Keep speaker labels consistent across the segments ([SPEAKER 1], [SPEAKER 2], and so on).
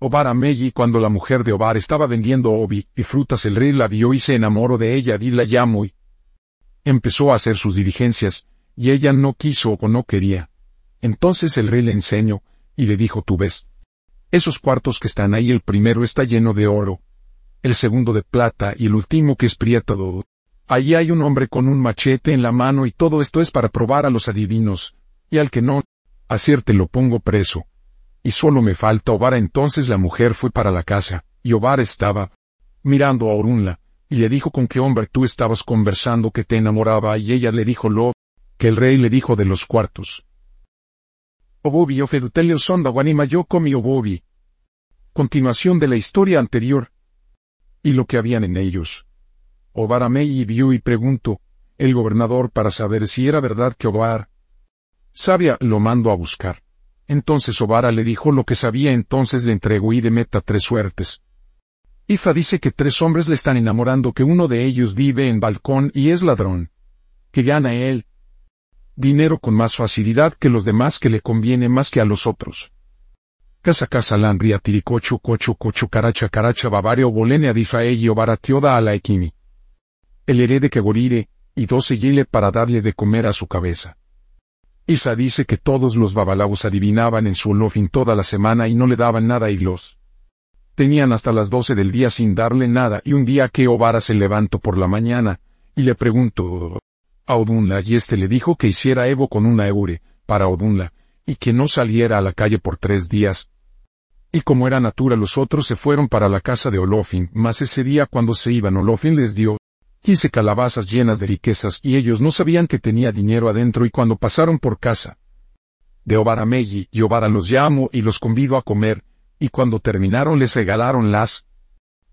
[SPEAKER 1] Obar a Meji cuando la mujer de Obar estaba vendiendo obi y frutas el rey la vio y se enamoró de ella y la llamó y empezó a hacer sus diligencias, y ella no quiso o no quería. Entonces el rey le enseñó, y le dijo tú ves. Esos cuartos que están ahí el primero está lleno de oro, el segundo de plata y el último que es prieto. Allí hay un hombre con un machete en la mano y todo esto es para probar a los adivinos, y al que no, acierte lo pongo preso. Y solo me falta Obar entonces la mujer fue para la casa, y Obar estaba mirando a Orunla, y le dijo con qué hombre tú estabas conversando que te enamoraba y ella le dijo lo, que el rey le dijo de los cuartos. Obobi Ofedutelio sonda guanima yo comi Obobi. Continuación de la historia anterior. Y lo que habían en ellos. Obar y vio y preguntó, el gobernador para saber si era verdad que Obar. Sabia lo mando a buscar. Entonces Obara le dijo lo que sabía entonces le entregó y de meta tres suertes. Ifa dice que tres hombres le están enamorando que uno de ellos vive en balcón y es ladrón. Que gana él dinero con más facilidad que los demás que le conviene más que a los otros. Casa casa lanria tiricocho cocho cocho caracha caracha bavario bolene adifa ello baratioda a la equimi. El herede que gorire, y doce yile para darle de comer a su cabeza. Isa dice que todos los babalaos adivinaban en su olofin toda la semana y no le daban nada y los tenían hasta las doce del día sin darle nada y un día que Obara se levantó por la mañana, y le preguntó a Odunla y éste le dijo que hiciera Evo con una eure, para Odunla, y que no saliera a la calle por tres días. Y como era natura los otros se fueron para la casa de Olofin, mas ese día cuando se iban Olofin les dio Quince calabazas llenas de riquezas y ellos no sabían que tenía dinero adentro y cuando pasaron por casa de Obara Meji y Obara los llamo y los convido a comer, y cuando terminaron les regalaron las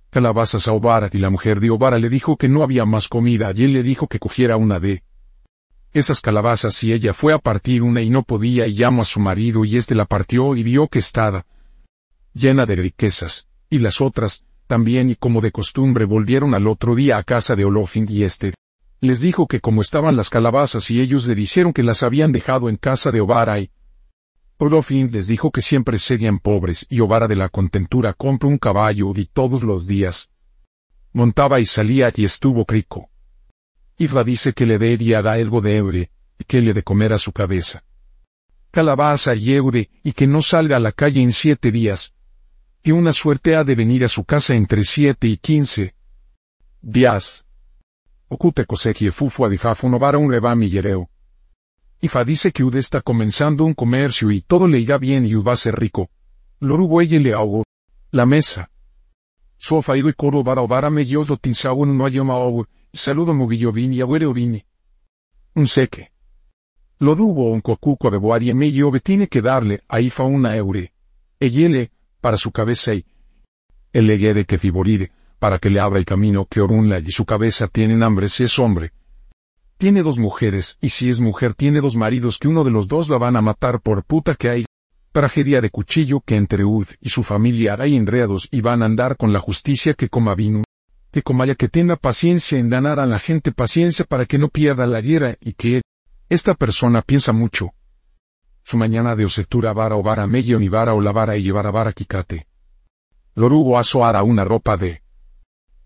[SPEAKER 1] calabazas a Obara y la mujer de Obara le dijo que no había más comida y él le dijo que cogiera una de esas calabazas y ella fue a partir una y no podía y llamó a su marido y éste la partió y vio que estaba llena de riquezas, y las otras, también y como de costumbre volvieron al otro día a casa de Olofin y éste les dijo que como estaban las calabazas y ellos le dijeron que las habían dejado en casa de Obara y Olofin les dijo que siempre serían pobres y Obara de la contentura compró un caballo y todos los días montaba y salía y estuvo rico. Ifra dice que le dé da algo de eure, y que le de comer a su cabeza. Calabaza y eure, y que no salga a la calle en siete días, que una suerte ha de venir a su casa entre siete y quince días. Ocute cosequie fufu adifafu novara un rebami yereo. Ifa dice que Ud está comenzando un comercio y todo le irá bien y Ud va a ser rico. Lorubo ella le ahogo. La mesa. Sofa y coro vara obara me yozo un no ayoma ogu, saludo movillo vini abuere vini. Un seque. Lorubo un cocuco beboarie me yove tiene que darle a Ifa una eure. Eyele, para su cabeza y el de que fiboride, para que le abra el camino que Orunla y su cabeza tienen hambre si es hombre. Tiene dos mujeres, y si es mujer tiene dos maridos que uno de los dos la van a matar por puta que hay. Tragedia de cuchillo que entre Ud y su familia hay enredos y van a andar con la justicia que coma vino. Que comaya que tenga paciencia en ganar a la gente paciencia para que no pierda la guerra y que esta persona piensa mucho, su mañana de osetura vara o vara medio ni vara o la vara y llevar a vara quicate. Lorugo aso una ropa de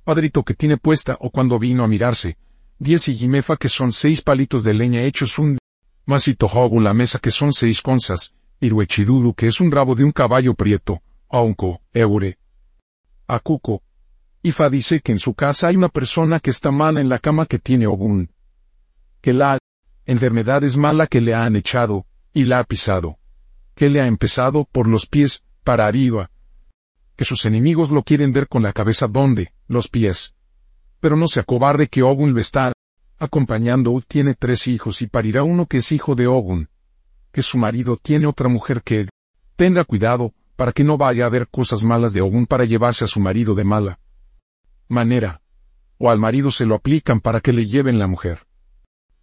[SPEAKER 1] padrito que tiene puesta o cuando vino a mirarse, diez y jimefa que son seis palitos de leña hechos un masito hogu la mesa que son seis conzas, iruechidudu que es un rabo de un caballo prieto, aunco, eure. Akuko. Ifa dice que en su casa hay una persona que está mala en la cama que tiene ogun. Que la enfermedad es mala que le han echado, y la ha pisado. Que le ha empezado por los pies, para arriba. Que sus enemigos lo quieren ver con la cabeza donde, los pies. Pero no se acobarde que Ogun lo está acompañando. Tiene tres hijos y parirá uno que es hijo de Ogun. Que su marido tiene otra mujer que tenga cuidado, para que no vaya a ver cosas malas de Ogun para llevarse a su marido de mala manera. O al marido se lo aplican para que le lleven la mujer.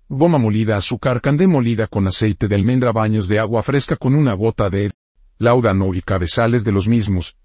[SPEAKER 1] Goma molida, azúcar, candé molida con aceite de almendra, baños de agua fresca con una gota de laudano y cabezales de los mismos,